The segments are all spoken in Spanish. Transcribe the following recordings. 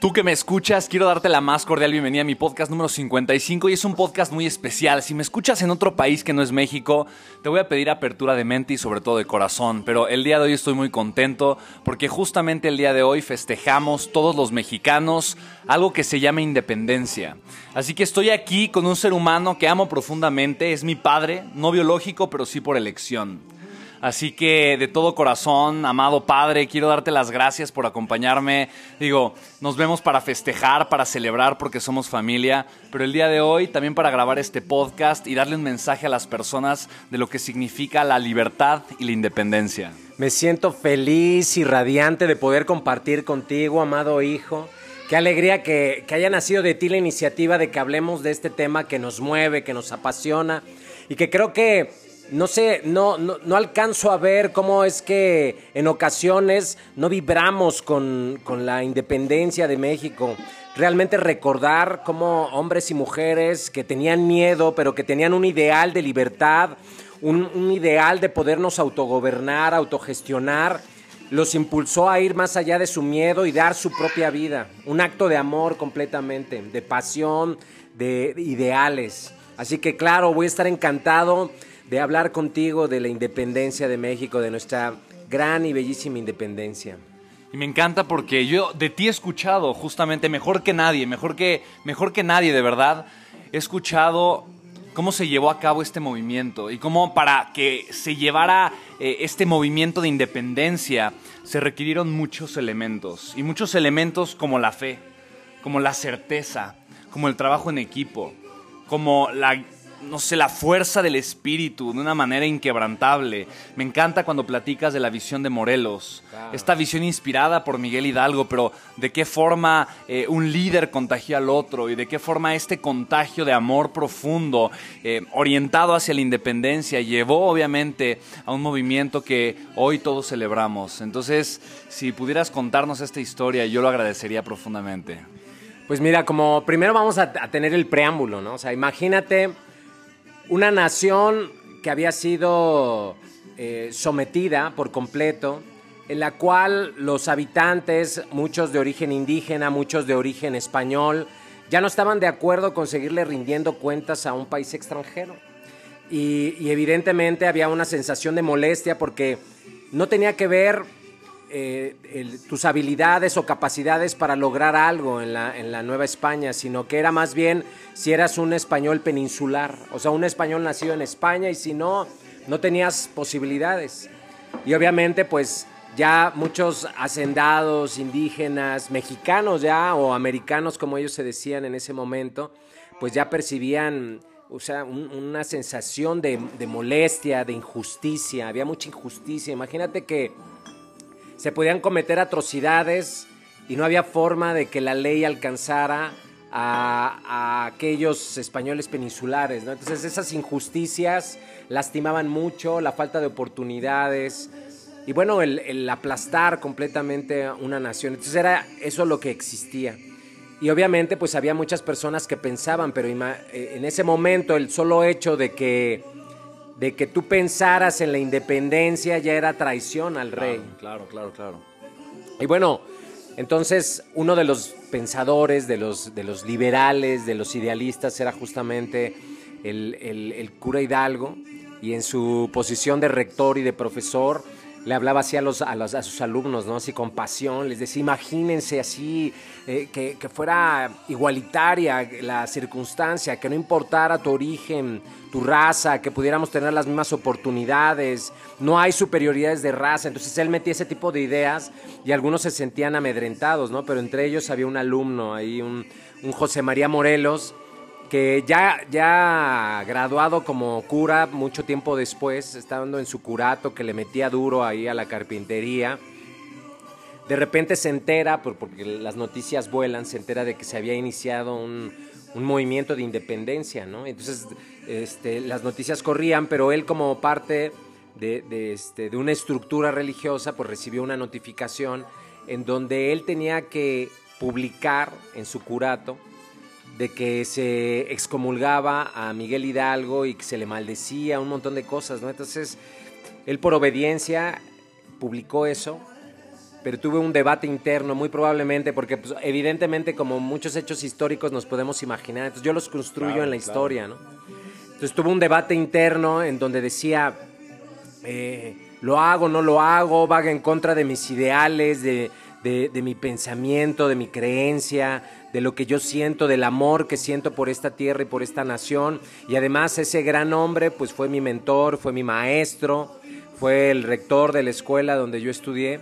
Tú que me escuchas, quiero darte la más cordial bienvenida a mi podcast número 55 y es un podcast muy especial. Si me escuchas en otro país que no es México, te voy a pedir apertura de mente y sobre todo de corazón. Pero el día de hoy estoy muy contento porque justamente el día de hoy festejamos todos los mexicanos algo que se llama independencia. Así que estoy aquí con un ser humano que amo profundamente, es mi padre, no biológico, pero sí por elección. Así que de todo corazón, amado Padre, quiero darte las gracias por acompañarme. Digo, nos vemos para festejar, para celebrar porque somos familia, pero el día de hoy también para grabar este podcast y darle un mensaje a las personas de lo que significa la libertad y la independencia. Me siento feliz y radiante de poder compartir contigo, amado hijo. Qué alegría que, que haya nacido de ti la iniciativa de que hablemos de este tema que nos mueve, que nos apasiona y que creo que no sé, no, no, alcanzo a ver cómo es que en ocasiones no vibramos con, la independencia de México. Realmente recordar cómo hombres y mujeres que tenían miedo, pero que tenían un ideal de libertad, un, un ideal de podernos autogobernar, autogestionar, los impulsó a ir más allá de su miedo y dar su propia vida. Un acto de amor completamente, de pasión, de ideales. Así que claro, voy a estar encantado de hablar contigo de la independencia de México, de nuestra gran y bellísima independencia. Y me encanta porque yo de ti he escuchado justamente mejor que nadie, mejor que, mejor que nadie de verdad, he escuchado cómo se llevó a cabo este movimiento y cómo para que se llevara eh, este movimiento de independencia se requirieron muchos elementos y muchos elementos como la fe, como la certeza, como el trabajo en equipo, como la no sé, la fuerza del espíritu de una manera inquebrantable. Me encanta cuando platicas de la visión de Morelos, esta visión inspirada por Miguel Hidalgo, pero de qué forma eh, un líder contagia al otro y de qué forma este contagio de amor profundo, eh, orientado hacia la independencia, llevó obviamente a un movimiento que hoy todos celebramos. Entonces, si pudieras contarnos esta historia, yo lo agradecería profundamente. Pues mira, como primero vamos a, a tener el preámbulo, ¿no? O sea, imagínate una nación que había sido eh, sometida por completo, en la cual los habitantes, muchos de origen indígena, muchos de origen español, ya no estaban de acuerdo con seguirle rindiendo cuentas a un país extranjero. y evidentemente había una sensación de molestia porque no tenía que ver eh, tus habilidades o capacidades para lograr algo en la, en la Nueva España, sino que era más bien si eras un español peninsular, o sea, un español nacido en España y si no, no tenías posibilidades. Y obviamente, pues ya muchos hacendados, indígenas, mexicanos ya, o americanos como ellos se decían en ese momento, pues ya percibían o sea, una sensación de, de, molestia, de injusticia, había mucha injusticia. Imagínate que se podían cometer atrocidades y no había forma de que la ley alcanzara a, aquellos españoles peninsulares. Entonces esas injusticias lastimaban mucho, la falta de oportunidades y bueno, el, aplastar completamente una nación. Entonces era eso lo que existía. Y obviamente pues había muchas personas que pensaban, pero eh, en ese momento el solo hecho de que de que tú pensaras en la independencia ya era traición al rey. Claro, claro, claro. Y bueno, Entonces, uno de los pensadores, de los, de los liberales, de los idealistas, era justamente el, el cura Hidalgo, y en su posición de rector y de profesor, le hablaba así a, los, a, los, a sus alumnos, ¿no? Así con pasión, les decía, imagínense así, eh, que, que, fuera igualitaria la circunstancia, que no importara tu origen, tu raza, que pudiéramos tener las mismas oportunidades, no hay superioridades de raza. Entonces él metía ese tipo de ideas y algunos se sentían amedrentados, ¿no? Pero entre ellos había un alumno ahí, un, un José María Morelos, que ya, ya graduado como cura mucho tiempo después, estando en su curato que le metía duro ahí a la carpintería, de repente se entera, porque las noticias vuelan, se entera de que se había iniciado un, un movimiento de independencia, ¿no? Entonces este, las noticias corrían, pero él como parte de, de, este, de una estructura religiosa, pues recibió una notificación en donde él tenía que publicar en su curato de que se excomulgaba a Miguel Hidalgo y que se le maldecía, un montón de cosas, ¿no? Entonces, él por obediencia publicó eso, pero tuve un debate interno, muy probablemente, porque pues, evidentemente como muchos hechos históricos nos podemos imaginar, entonces yo los construyo claro, en la claro. historia, ¿no? Entonces tuve un debate interno en donde decía, eh, lo hago, no lo hago, va en contra de mis ideales, de, de, de mi pensamiento, de mi creencia, de lo que yo siento, del amor que siento por esta tierra y por esta nación. Y además ese gran hombre pues fue mi mentor, fue mi maestro, fue el rector de la escuela donde yo estudié.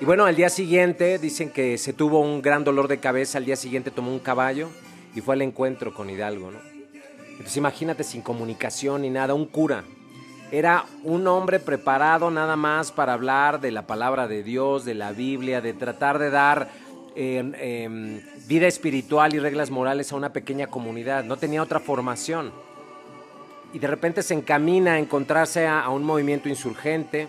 Y bueno, al día siguiente dicen que se tuvo un gran dolor de cabeza, al día siguiente tomó un caballo y fue al encuentro con Hidalgo, ¿no? Entonces imagínate sin comunicación ni nada, un cura. Era un hombre preparado nada más para hablar de la palabra de Dios, de la Biblia, de tratar de dar eh, eh, vida espiritual y reglas morales a una pequeña comunidad, no tenía otra formación. Y de repente se encamina a encontrarse a, un movimiento insurgente.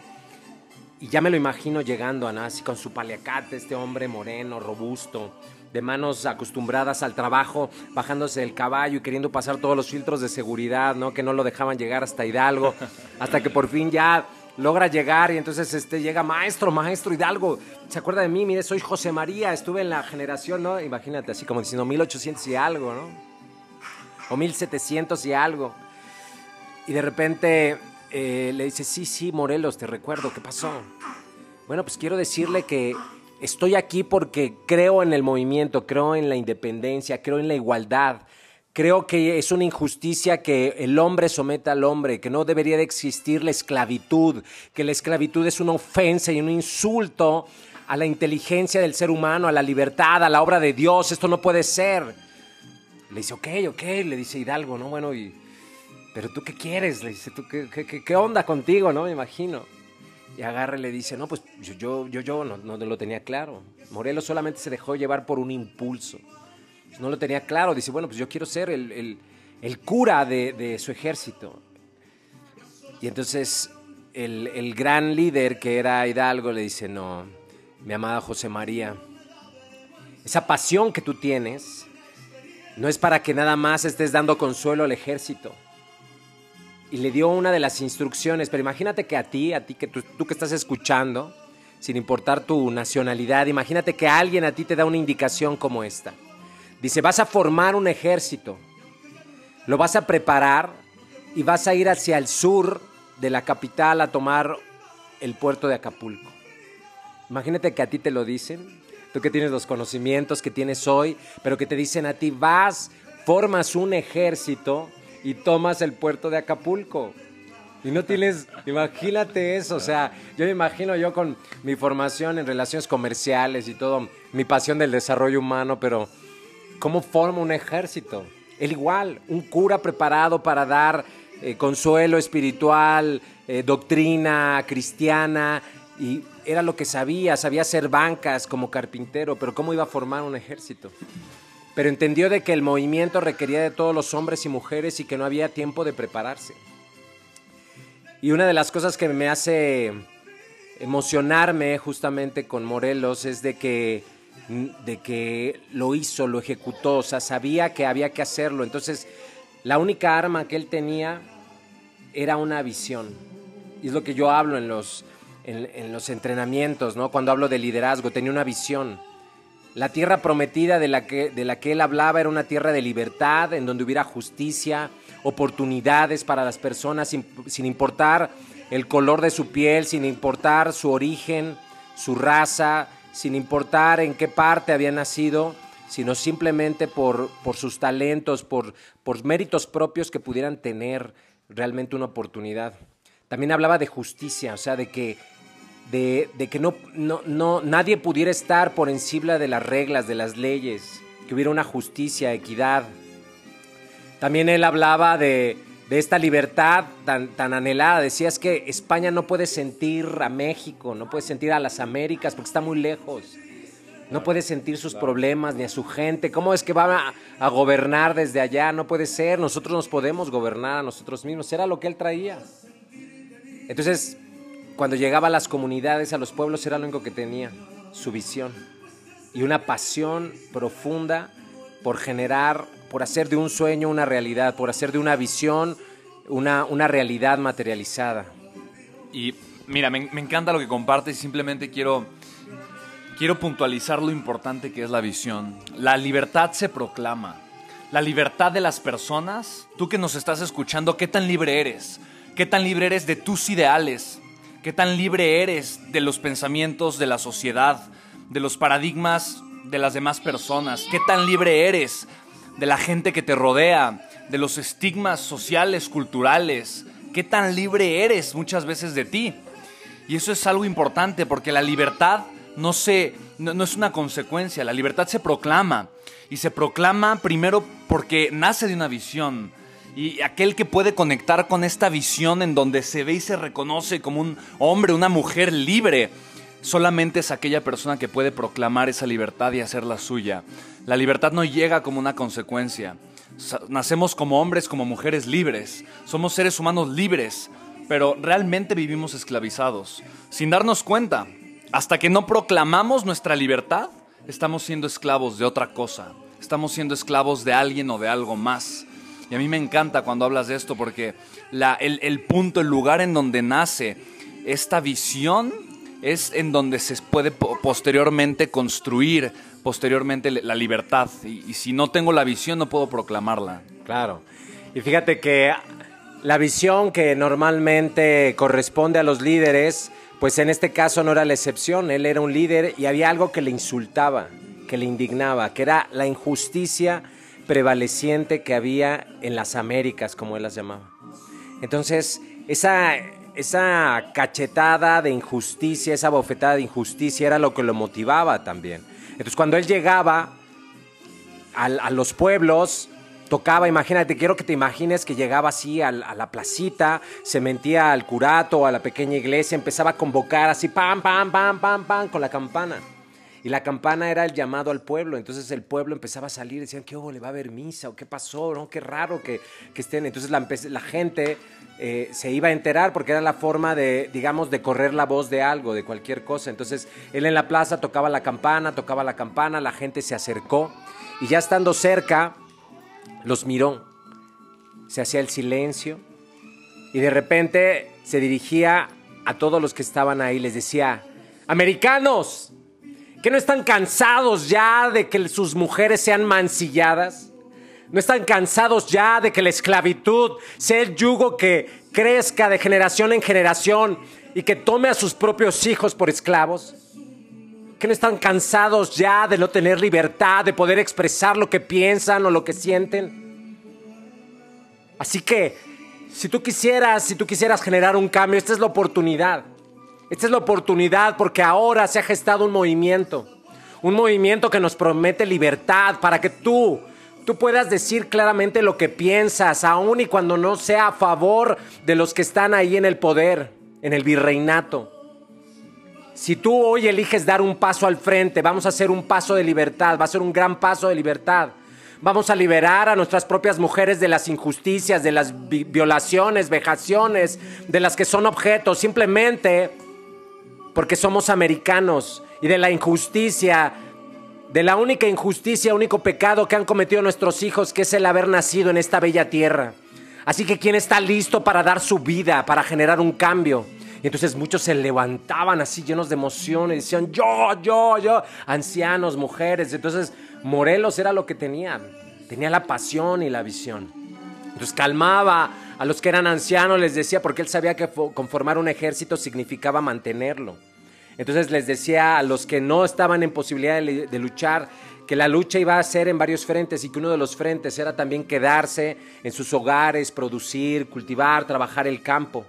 Y ya me lo imagino llegando a Nazi con su paliacate, este hombre moreno, robusto, de manos acostumbradas al trabajo, bajándose del caballo y queriendo pasar todos los filtros de seguridad, ¿no? Que no lo dejaban llegar hasta Hidalgo, hasta que por fin ya logra llegar y entonces este, llega maestro, maestro Hidalgo, ¿se acuerda de mí? Mire, soy José María, estuve en la generación, ¿no? Imagínate, así como diciendo 1800 y algo, ¿no? O 1700 y algo. Y de repente eh, le dice, sí, sí, Morelos, te recuerdo, ¿qué pasó? Bueno, pues quiero decirle que estoy aquí porque creo en el movimiento, creo en la independencia, creo en la igualdad. Creo que es una injusticia que el hombre someta al hombre, que no debería de existir la esclavitud, que la esclavitud es una ofensa y un insulto a la inteligencia del ser humano, a la libertad, a la obra de Dios. Esto no puede ser. Le dice, ok, ok, le dice Hidalgo, ¿no? Bueno, y, pero tú qué quieres? Le dice, ¿tú qué, qué, qué onda contigo, no? Me imagino. Y agarra y le dice, no, pues yo, yo, yo, yo no, no lo tenía claro. Morelos solamente se dejó llevar por un impulso no lo tenía claro. Dice, bueno, pues yo quiero ser el, el, el cura de, de, su ejército. Y entonces el, el, gran líder que era Hidalgo le dice, no, mi amada José María, esa pasión que tú tienes no es para que nada más estés dando consuelo al ejército. Y le dio una de las instrucciones, pero imagínate que a ti, a ti que tú, tú que estás escuchando, sin importar tu nacionalidad, imagínate que alguien a ti te da una indicación como esta. Dice, vas a formar un ejército, lo vas a preparar y vas a ir hacia el sur de la capital a tomar el puerto de Acapulco. Imagínate que a ti te lo dicen, tú que tienes los conocimientos que tienes hoy, pero que te dicen a ti, vas, formas un ejército y tomas el puerto de Acapulco. Y no tienes, imagínate eso, o sea, yo me imagino yo con mi formación en relaciones comerciales y todo, mi pasión del desarrollo humano, pero ¿Cómo forma un ejército? El igual, un cura preparado para dar eh, consuelo espiritual, eh, doctrina cristiana, y era lo que sabía, sabía hacer bancas como carpintero, pero ¿cómo iba a formar un ejército? Pero entendió de que el movimiento requería de todos los hombres y mujeres y que no había tiempo de prepararse. Y una de las cosas que me hace emocionarme justamente con Morelos es de que de que lo hizo, lo ejecutó, o sea, sabía que había que hacerlo. Entonces, la única arma que él tenía era una visión. Y es lo que yo hablo en los, en, los entrenamientos, ¿no? Cuando hablo de liderazgo, tenía una visión. La tierra prometida de la, que, de la que él hablaba era una tierra de libertad, en donde hubiera justicia, oportunidades para las personas sin, sin importar el color de su piel, sin importar su origen, su raza, sin importar en qué parte había nacido, sino simplemente por, por sus talentos, por, por méritos propios que pudieran tener realmente una oportunidad. También hablaba de justicia, o sea, de que, de, de que no, no, no, nadie pudiera estar por encima de las reglas, de las leyes, que hubiera una justicia, equidad. También él hablaba de, de esta libertad tan, tan anhelada. Decía es que España no puede sentir a México, no puede sentir a las Américas porque está muy lejos. No puede sentir sus problemas ni a su gente. ¿Cómo es que va a, a, gobernar desde allá? No puede ser. Nosotros nos podemos gobernar a nosotros mismos. Era lo que él traía. Entonces, cuando llegaba a las comunidades, a los pueblos, era lo único que tenía, su visión. Y una pasión profunda por generar, por hacer de un sueño una realidad, por hacer de una visión una, una realidad materializada. Y mira, me, encanta lo que compartes simplemente quiero, quiero puntualizar lo importante que es la visión. La libertad se proclama. La libertad de las personas, tú que nos estás escuchando, ¿qué tan libre eres? ¿Qué tan libre eres de tus ideales? ¿Qué tan libre eres de los pensamientos de la sociedad, de los paradigmas de las demás personas? ¿Qué tan libre eres de la gente que te rodea, de los estigmas sociales, culturales? ¿Qué tan libre eres muchas veces de ti? Y eso es algo importante porque la libertad no, se, no, es una consecuencia, la libertad se proclama. Y se proclama primero porque nace de una visión, y aquel que puede conectar con esta visión en donde se ve y se reconoce como un hombre, una mujer libre, solamente es aquella persona que puede proclamar esa libertad y hacerla suya. La libertad no llega como una consecuencia. Nacemos como hombres, como mujeres libres. Somos seres humanos libres, pero realmente vivimos esclavizados, sin darnos cuenta. Hasta que no proclamamos nuestra libertad, estamos siendo esclavos de otra cosa. Estamos siendo esclavos de alguien o de algo más. Y a mí me encanta cuando hablas de esto porque el, el, punto, el lugar en donde nace esta visión es en donde se puede posteriormente construir, posteriormente la libertad. Y, si no tengo la visión no puedo proclamarla. Claro. Y fíjate que la visión que normalmente corresponde a los líderes, pues en este caso no era la excepción. Él era un líder y había algo que le insultaba, que le indignaba, que era la injusticia prevaleciente que había en las Américas, como él las llamaba. Entonces, esa, esa cachetada de injusticia, esa bofetada de injusticia era lo que lo motivaba también. Entonces, cuando él llegaba a, a los pueblos, tocaba, imagínate, quiero que te imagines que llegaba así a, a, la placita, se mentía al curato, a la pequeña iglesia, empezaba a convocar así, pam, pam, pam, pam, pam, con la campana. Y la campana era el llamado al pueblo. Entonces el pueblo empezaba a salir. Decían, ¿qué hubo? ¿Le va a haber misa? ¿O qué pasó? ¿No? Qué raro que, que estén. Entonces la, la gente eh, se iba a enterar porque era la forma de, digamos, de correr la voz de algo, de cualquier cosa. Entonces él en la plaza tocaba la campana, tocaba la campana, la gente se acercó. Y ya estando cerca, los miró. Se hacía el silencio. Y de repente se dirigía a todos los que estaban ahí. Les decía, americanos ¿Que no están cansados ya de que sus mujeres sean mancilladas? ¿No están cansados ya de que la esclavitud sea el yugo que crezca de generación en generación y que tome a sus propios hijos por esclavos? ¿Que no están cansados ya de no tener libertad, de poder expresar lo que piensan o lo que sienten? Así que, si tú quisieras, si tú quisieras generar un cambio, esta es la oportunidad. Esta es la oportunidad porque ahora se ha gestado un movimiento, un movimiento que nos promete libertad para que tú, tú puedas decir claramente lo que piensas, aun y cuando no sea a favor de los que están ahí en el poder, en el virreinato. Si tú hoy eliges dar un paso al frente, vamos a hacer un paso de libertad, va a ser un gran paso de libertad. Vamos a liberar a nuestras propias mujeres de las injusticias, de las vi violaciones, vejaciones, de las que son objetos. Simplemente porque somos americanos y de la injusticia, de la única injusticia, único pecado que han cometido nuestros hijos, que es el haber nacido en esta bella tierra. Así que ¿quién está listo para dar su vida, para generar un cambio? Y entonces muchos se levantaban así llenos de emoción y decían, yo, yo, yo, ancianos, mujeres. Entonces Morelos era lo que tenía, tenía la pasión y la visión. Entonces calmaba a los que eran ancianos, les decía, porque él sabía que conformar un ejército significaba mantenerlo. Entonces les decía a los que no estaban en posibilidad de, luchar que la lucha iba a ser en varios frentes y que uno de los frentes era también quedarse en sus hogares, producir, cultivar, trabajar el campo.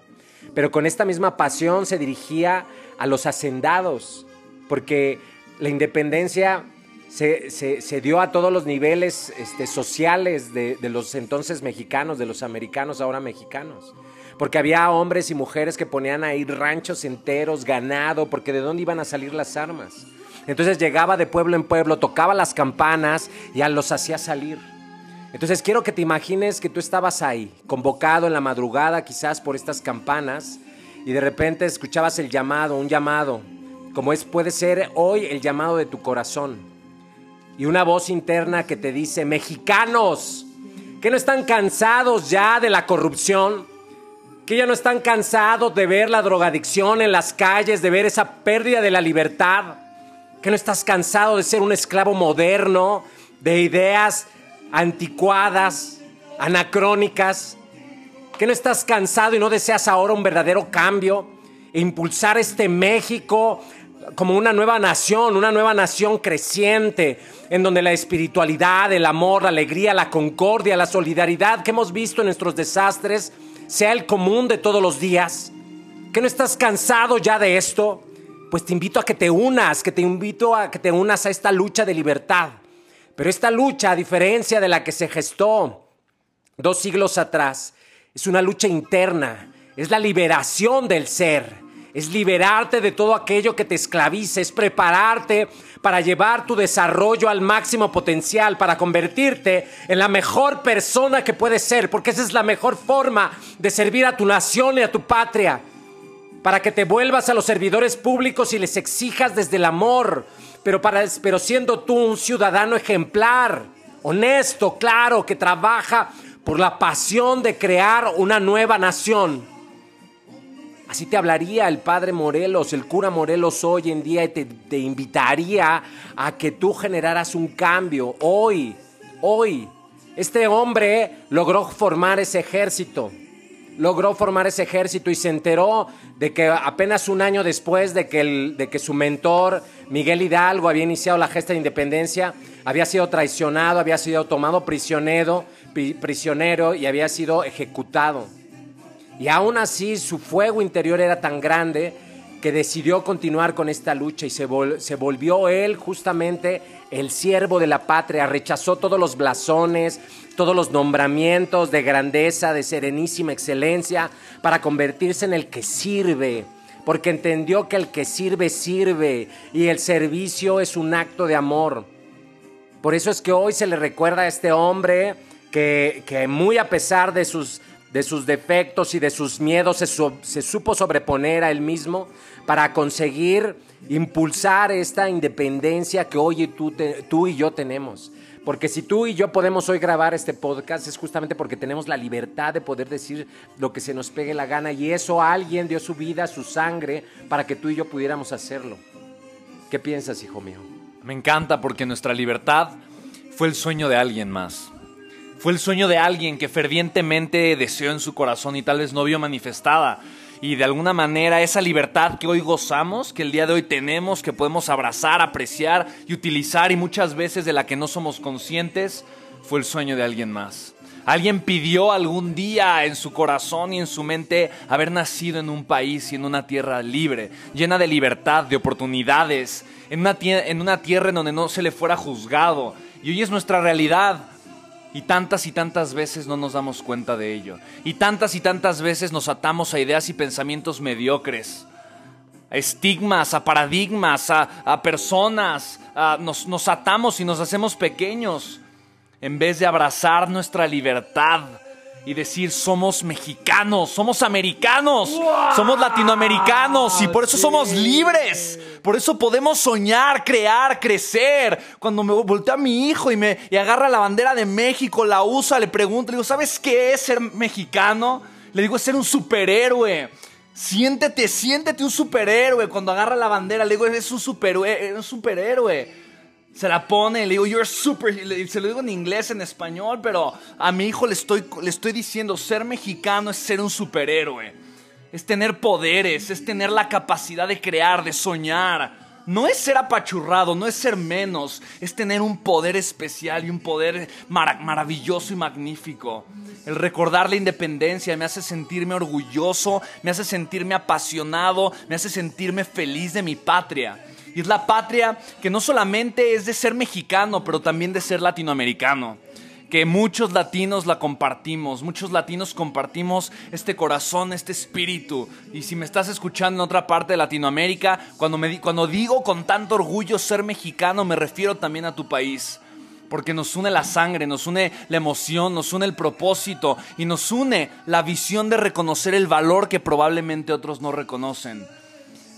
Pero con esta misma pasión se dirigía a los hacendados, porque la independencia se, dio a todos los niveles este, sociales de, los entonces mexicanos, de los americanos ahora mexicanos. Porque había hombres y mujeres que ponían ahí ranchos enteros, ganado, porque de dónde iban a salir las armas. Entonces llegaba de pueblo en pueblo, tocaba las campanas y ya los hacía salir. Entonces quiero que te imagines que tú estabas ahí, convocado en la madrugada quizás por estas campanas, y de repente escuchabas el llamado, un llamado, como es puede ser hoy el llamado de tu corazón y una voz interna que te dice, mexicanos, que no están cansados ya de la corrupción, que ya no están cansados de ver la drogadicción en las calles, de ver esa pérdida de la libertad, que no estás cansado de ser un esclavo moderno, de ideas anticuadas, anacrónicas, que no estás cansado y no deseas ahora un verdadero cambio, e impulsar este México como una nueva nación, una nueva nación creciente, en donde la espiritualidad, el amor, la alegría, la concordia, la solidaridad que hemos visto en nuestros desastres sea el común de todos los días. ¿Que no estás cansado ya de esto? Pues te invito a que te unas, que te invito a que te unas a esta lucha de libertad. Pero esta lucha, a diferencia de la que se gestó dos siglos atrás, es una lucha interna, es la liberación del ser es liberarte de todo aquello que te esclavice, es prepararte para llevar tu desarrollo al máximo potencial, para convertirte en la mejor persona que puedes ser, porque esa es la mejor forma de servir a tu nación y a tu patria, para que te vuelvas a los servidores públicos y les exijas desde el amor, pero, para, pero siendo tú un ciudadano ejemplar, honesto, claro, que trabaja por la pasión de crear una nueva nación Así te hablaría el padre Morelos, el cura Morelos hoy en día y te, invitaría a que tú generaras un cambio hoy, hoy. Este hombre logró formar ese ejército, logró formar ese ejército y se enteró de que apenas un año después de que, de que su mentor Miguel Hidalgo había iniciado la gesta de independencia, había sido traicionado, había sido tomado prisionero, prisionero y había sido ejecutado. Y aún así su fuego interior era tan grande que decidió continuar con esta lucha y se, volvió él justamente el siervo de la patria, rechazó todos los blasones, todos los nombramientos de grandeza, de serenísima excelencia, para convertirse en el que sirve, porque entendió que el que sirve sirve y el servicio es un acto de amor. Por eso es que hoy se le recuerda a este hombre que, muy a pesar de sus de sus defectos y de sus miedos, se, supo sobreponer a él mismo para conseguir impulsar esta independencia que hoy tú, tú y yo tenemos. Porque si tú y yo podemos hoy grabar este podcast es justamente porque tenemos la libertad de poder decir lo que se nos pegue la gana y eso alguien dio su vida, su sangre, para que tú y yo pudiéramos hacerlo. ¿Qué piensas, hijo mío? Me encanta porque nuestra libertad fue el sueño de alguien más. Fue el sueño de alguien que fervientemente deseó en su corazón y tal vez no vio manifestada. Y de alguna manera esa libertad que hoy gozamos, que el día de hoy tenemos, que podemos abrazar, apreciar y utilizar y muchas veces de la que no somos conscientes, fue el sueño de alguien más. Alguien pidió algún día en su corazón y en su mente haber nacido en un país y en una tierra libre, llena de libertad, de oportunidades, en una, en una tierra en donde no se le fuera juzgado. Y hoy es nuestra realidad. Y tantas y tantas veces no nos damos cuenta de ello. Y tantas y tantas veces nos atamos a ideas y pensamientos mediocres, a estigmas, a paradigmas, a, personas. nos, nos atamos y nos hacemos pequeños en vez de abrazar nuestra libertad y decir somos mexicanos, somos americanos, somos latinoamericanos y por eso somos libres. Por eso podemos soñar, crear, crecer. Cuando me volteo a mi hijo y me agarra la bandera de México, la usa, le pregunto, le digo, ¿sabes qué es ser mexicano? Le digo, es ser un superhéroe. Siéntete, siéntete un superhéroe. Cuando agarra la bandera, le digo, es un superhéroe, un superhéroe. Se la pone, le digo, you're super. Se lo digo en inglés, en español, pero a mi hijo le estoy, le estoy diciendo, ser mexicano es ser un superhéroe. Es tener poderes, es tener la capacidad de crear, de soñar no es ser apachurrado, no es ser menos, es tener un poder especial y un poder maravilloso y magnífico. El recordar la independencia me hace sentirme orgulloso, me hace sentirme apasionado, me hace sentirme feliz de mi patria. Y es la patria que no solamente es de ser mexicano, pero también de ser latinoamericano que muchos latinos la compartimos, muchos latinos compartimos este corazón, este espíritu. Y si me estás escuchando en otra parte de Latinoamérica, cuando, me, cuando digo con tanto orgullo ser mexicano, me refiero también a tu país. Porque nos une la sangre, nos une la emoción, nos une el propósito y nos une la visión de reconocer el valor que probablemente otros no reconocen.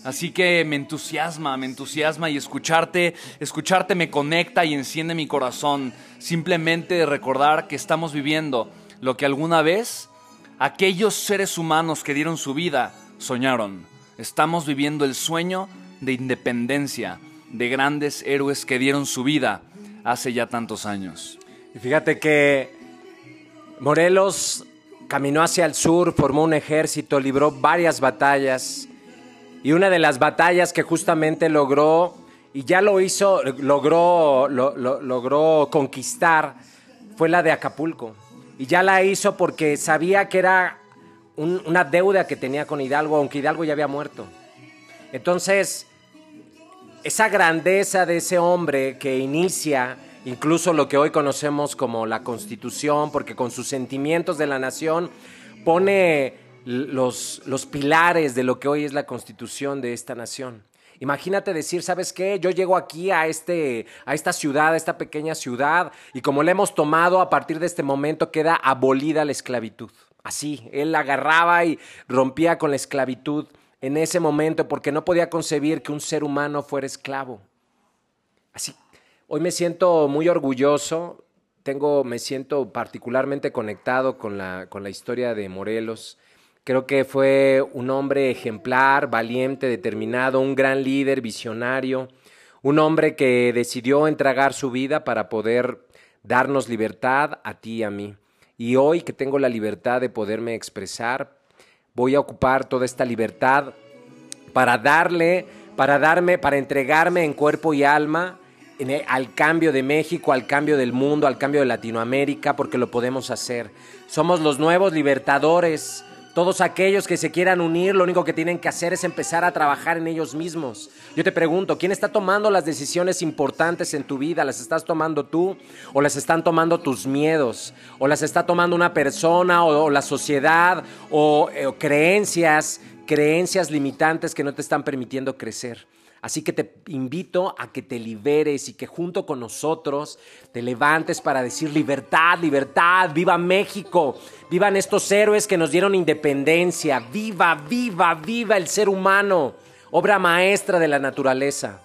Así que me entusiasma, me entusiasma y escucharte, escucharte me conecta y enciende mi corazón. Simplemente de recordar que estamos viviendo lo que alguna vez aquellos seres humanos que dieron su vida soñaron. Estamos viviendo el sueño de independencia de grandes héroes que dieron su vida hace ya tantos años. Y fíjate que Morelos caminó hacia el sur, formó un ejército, libró varias batallas y una de las batallas que justamente logró, y ya lo hizo, logró, logró conquistar, fue la de Acapulco. Y ya la hizo porque sabía que era una deuda que tenía con Hidalgo, aunque Hidalgo ya había muerto. Entonces, esa grandeza de ese hombre que inicia incluso lo que hoy conocemos como la constitución, porque con sus sentimientos de la nación pone los, los pilares de lo que hoy es la constitución de esta nación. Imagínate decir, ¿sabes qué? Yo llego aquí a, este, a esta ciudad, a esta pequeña ciudad, y como la hemos tomado, a partir de este momento queda abolida la esclavitud. Así, él agarraba y rompía con la esclavitud en ese momento porque no podía concebir que un ser humano fuera esclavo. Así, hoy me siento muy orgulloso, tengo, me siento particularmente conectado con la, con la historia de Morelos Creo que fue un hombre ejemplar, valiente, determinado, un gran líder, visionario, un hombre que decidió entregar su vida para poder darnos libertad a ti y a mí. Y hoy que tengo la libertad de poderme expresar, voy a ocupar toda esta libertad para darle, para darme, para entregarme en cuerpo y alma al cambio de México, al cambio del mundo, al cambio de Latinoamérica, porque lo podemos hacer. Somos los nuevos libertadores todos aquellos que se quieran unir, lo único que tienen que hacer es empezar a trabajar en ellos mismos. Yo te pregunto, ¿quién está tomando las decisiones importantes en tu vida? ¿Las estás tomando tú o las están tomando tus miedos? ¿O las está tomando una persona o, la sociedad o eh, creencias, creencias limitantes que no te están permitiendo crecer? Así que te invito a que te liberes y que junto con nosotros te levantes para decir libertad, libertad, viva México, vivan estos héroes que nos dieron independencia, viva, viva, viva el ser humano, obra maestra de la naturaleza.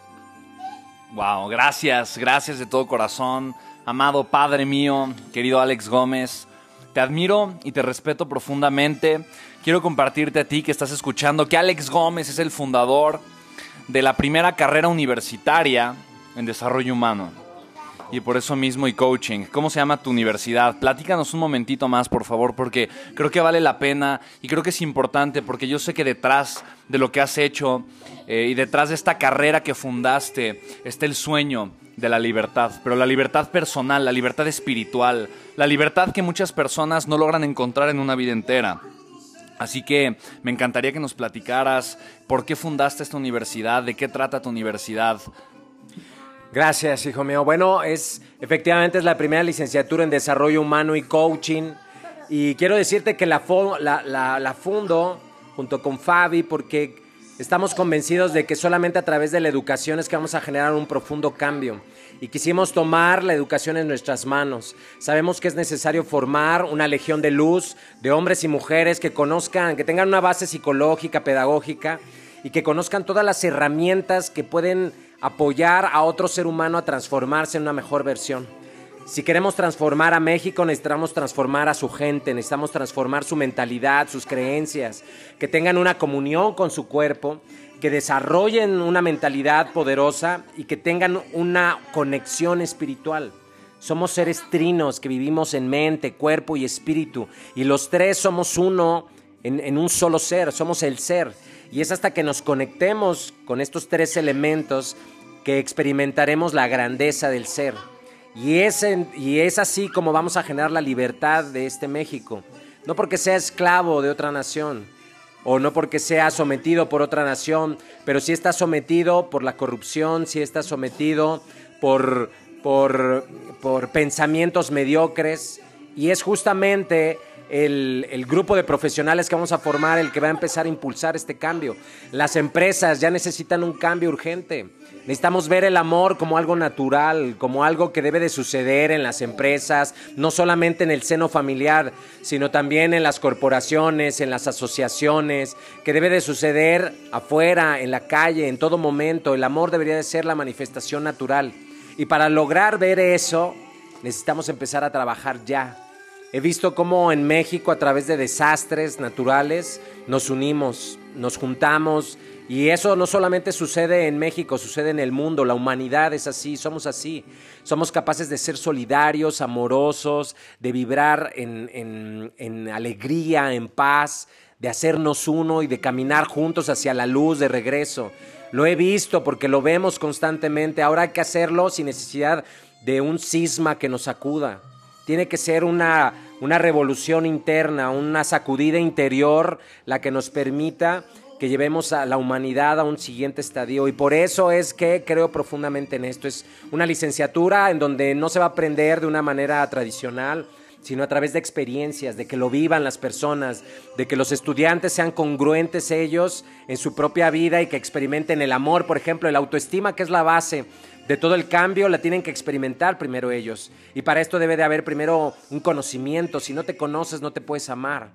Wow, gracias, gracias de todo corazón, amado Padre mío, querido Alex Gómez. Te admiro y te respeto profundamente. Quiero compartirte a ti que estás escuchando que Alex Gómez es el fundador de la primera carrera universitaria en desarrollo humano. Y por eso mismo y coaching. ¿Cómo se llama tu universidad? Platícanos un momentito más, por favor, porque creo que vale la pena y creo que es importante porque yo sé que detrás de lo que has hecho eh, y detrás de esta carrera que fundaste está el sueño de la libertad, pero la libertad personal, la libertad espiritual, la libertad que muchas personas no logran encontrar en una vida entera. Así que me encantaría que nos platicaras por qué fundaste esta universidad, de qué trata tu universidad. Gracias, hijo mío. Bueno, es efectivamente es la primera licenciatura en desarrollo humano y coaching. Y quiero decirte que la, la, fundo junto con Fabi porque estamos convencidos de que solamente a través de la educación es que vamos a generar un profundo cambio y quisimos tomar la educación en nuestras manos. Sabemos que es necesario formar una legión de luz de hombres y mujeres que conozcan, que tengan una base psicológica, pedagógica y que conozcan todas las herramientas que pueden apoyar a otro ser humano a transformarse en una mejor versión. Si queremos transformar a México, necesitamos transformar a su gente, necesitamos transformar su mentalidad, sus creencias, que tengan una comunión con su cuerpo, que desarrollen una mentalidad poderosa y que tengan una conexión espiritual. Somos seres trinos que vivimos en mente, cuerpo y espíritu. Y los tres somos uno en, un solo ser, somos el ser. Y es hasta que nos conectemos con estos tres elementos que experimentaremos la grandeza del ser. Y es, y es así como vamos a generar la libertad de este México. No porque sea esclavo de otra nación, o no porque sea sometido por otra nación, pero si está sometido por la corrupción, si está sometido por por, por pensamientos mediocres y es justamente el, grupo de profesionales que vamos a formar el que va a empezar a impulsar este cambio. Las empresas ya necesitan un cambio urgente. Necesitamos ver el amor como algo natural, como algo que debe de suceder en las empresas, no solamente en el seno familiar, sino también en las corporaciones, en las asociaciones, que debe de suceder afuera, en la calle, en todo momento. El amor debería de ser la manifestación natural. Y para lograr ver eso, necesitamos empezar a trabajar ya. He visto cómo en México a través de desastres naturales nos unimos, nos juntamos y eso no solamente sucede en México, sucede en el mundo, la humanidad es así, somos así. Somos capaces de ser solidarios, amorosos, de vibrar en, alegría, en paz, de hacernos uno y de caminar juntos hacia la luz de regreso. Lo he visto porque lo vemos constantemente. Ahora hay que hacerlo sin necesidad de un cisma que nos sacuda. Tiene que ser una, una revolución interna, una sacudida interior la que nos permita que llevemos a la humanidad a un siguiente estadio. Y por eso es que creo profundamente en esto. Es una licenciatura en donde no se va a aprender de una manera tradicional, sino a través de experiencias, de que lo vivan las personas, de que los estudiantes sean congruentes ellos en su propia vida y que experimenten el amor, por ejemplo, el autoestima, que es la base de todo el cambio, la tienen que experimentar primero ellos. Y para esto debe de haber primero un conocimiento. Si no te conoces, no te puedes amar.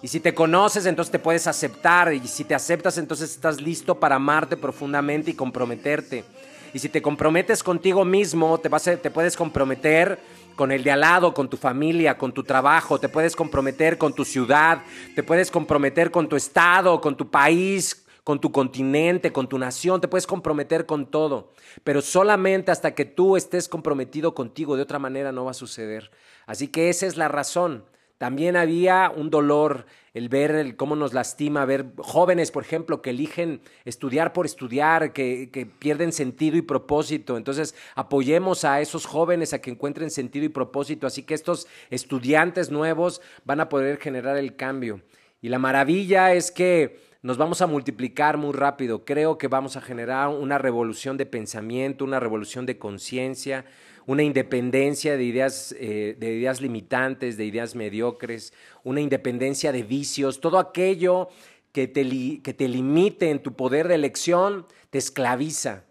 Y si te conoces, entonces te puedes aceptar. Y si te aceptas, entonces estás listo para amarte profundamente y comprometerte. Y si te comprometes contigo mismo, te, vas te puedes comprometer con el de al lado, con tu familia, con tu trabajo, te puedes comprometer con tu ciudad, te puedes comprometer con tu estado, con tu país, con tu continente, con tu nación, te puedes comprometer con todo, pero solamente hasta que tú estés comprometido contigo, de otra manera no va a suceder. Así que esa es la razón. También había un dolor, el ver cómo nos lastima, ver jóvenes, por ejemplo, que eligen estudiar por estudiar, que, pierden sentido y propósito. Entonces, apoyemos a esos jóvenes a que encuentren sentido y propósito. Así que estos estudiantes nuevos van a poder generar el cambio. Y la maravilla es que nos vamos a multiplicar muy rápido. Creo que vamos a generar una revolución de pensamiento, una revolución de conciencia una independencia de ideas, eh, de ideas limitantes, de ideas mediocres, una independencia de vicios, todo aquello que te, que te limite en tu poder de elección te esclaviza.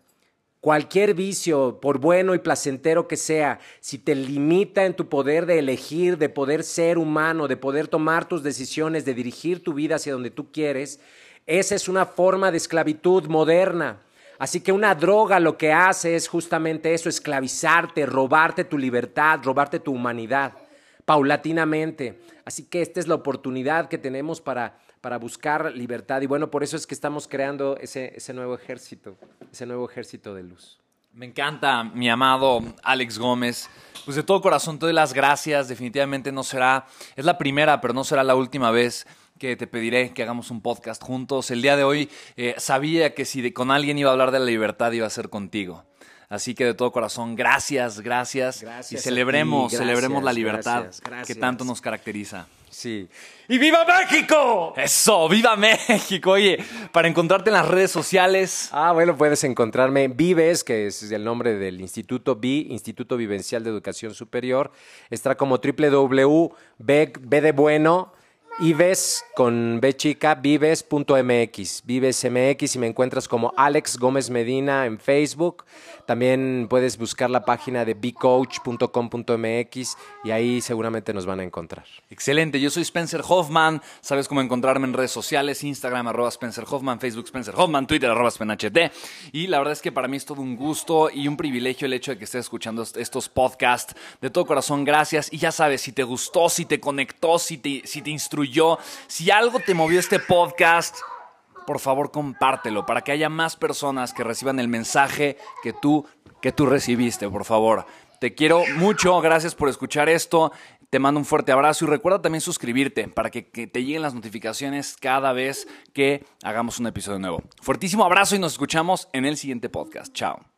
Cualquier vicio, por bueno y placentero que sea, si te limita en tu poder de elegir, de poder ser humano, de poder tomar tus decisiones, de dirigir tu vida hacia donde tú quieres, esa es una forma de esclavitud moderna. Así que una droga lo que hace es justamente eso, esclavizarte, robarte tu libertad, robarte tu humanidad, paulatinamente. Así que esta es la oportunidad que tenemos para, para buscar libertad. Y bueno, por eso es que estamos creando ese, ese nuevo ejército, ese nuevo ejército de luz. Me encanta, mi amado Alex Gómez. Pues de todo corazón te doy las gracias. Definitivamente no será, es la primera, pero no será la última vez que te pediré que hagamos un podcast juntos. El día de hoy eh, sabía que si con alguien iba a hablar de la libertad iba a ser contigo. Así que de todo corazón, gracias, gracias. y celebremos, celebremos la libertad que tanto nos caracteriza. Sí. ¡Y viva México! Eso, viva México. Oye, para encontrarte en las redes sociales. Ah, bueno, puedes encontrarme en Vives, que es el nombre del Instituto VI, Instituto Vivencial de Educación Superior. Está como www.b de bueno Vives con B chica, vives.mx, vivesmx y me encuentras como Alex Gómez Medina en Facebook. También puedes buscar la página de bcoach.com.mx y ahí seguramente nos van a encontrar. Excelente, yo soy Spencer Hoffman, sabes cómo encontrarme en redes sociales, Instagram arroba Spencer Hoffman, Facebook Spencer Hoffman, Twitter arroba SpenHT. Y la verdad es que para mí es todo un gusto y un privilegio el hecho de que estés escuchando estos podcasts. De todo corazón, gracias. Y ya sabes, si te gustó, si te conectó, si te instruyó, yo. Si algo te movió este podcast, por favor compártelo para que haya más personas que reciban el mensaje que tú, que tú recibiste, por favor. Te quiero mucho, gracias por escuchar esto. Te mando un fuerte abrazo y recuerda también suscribirte para que, que, te lleguen las notificaciones cada vez que hagamos un episodio nuevo. Fuertísimo abrazo y nos escuchamos en el siguiente podcast. Chao.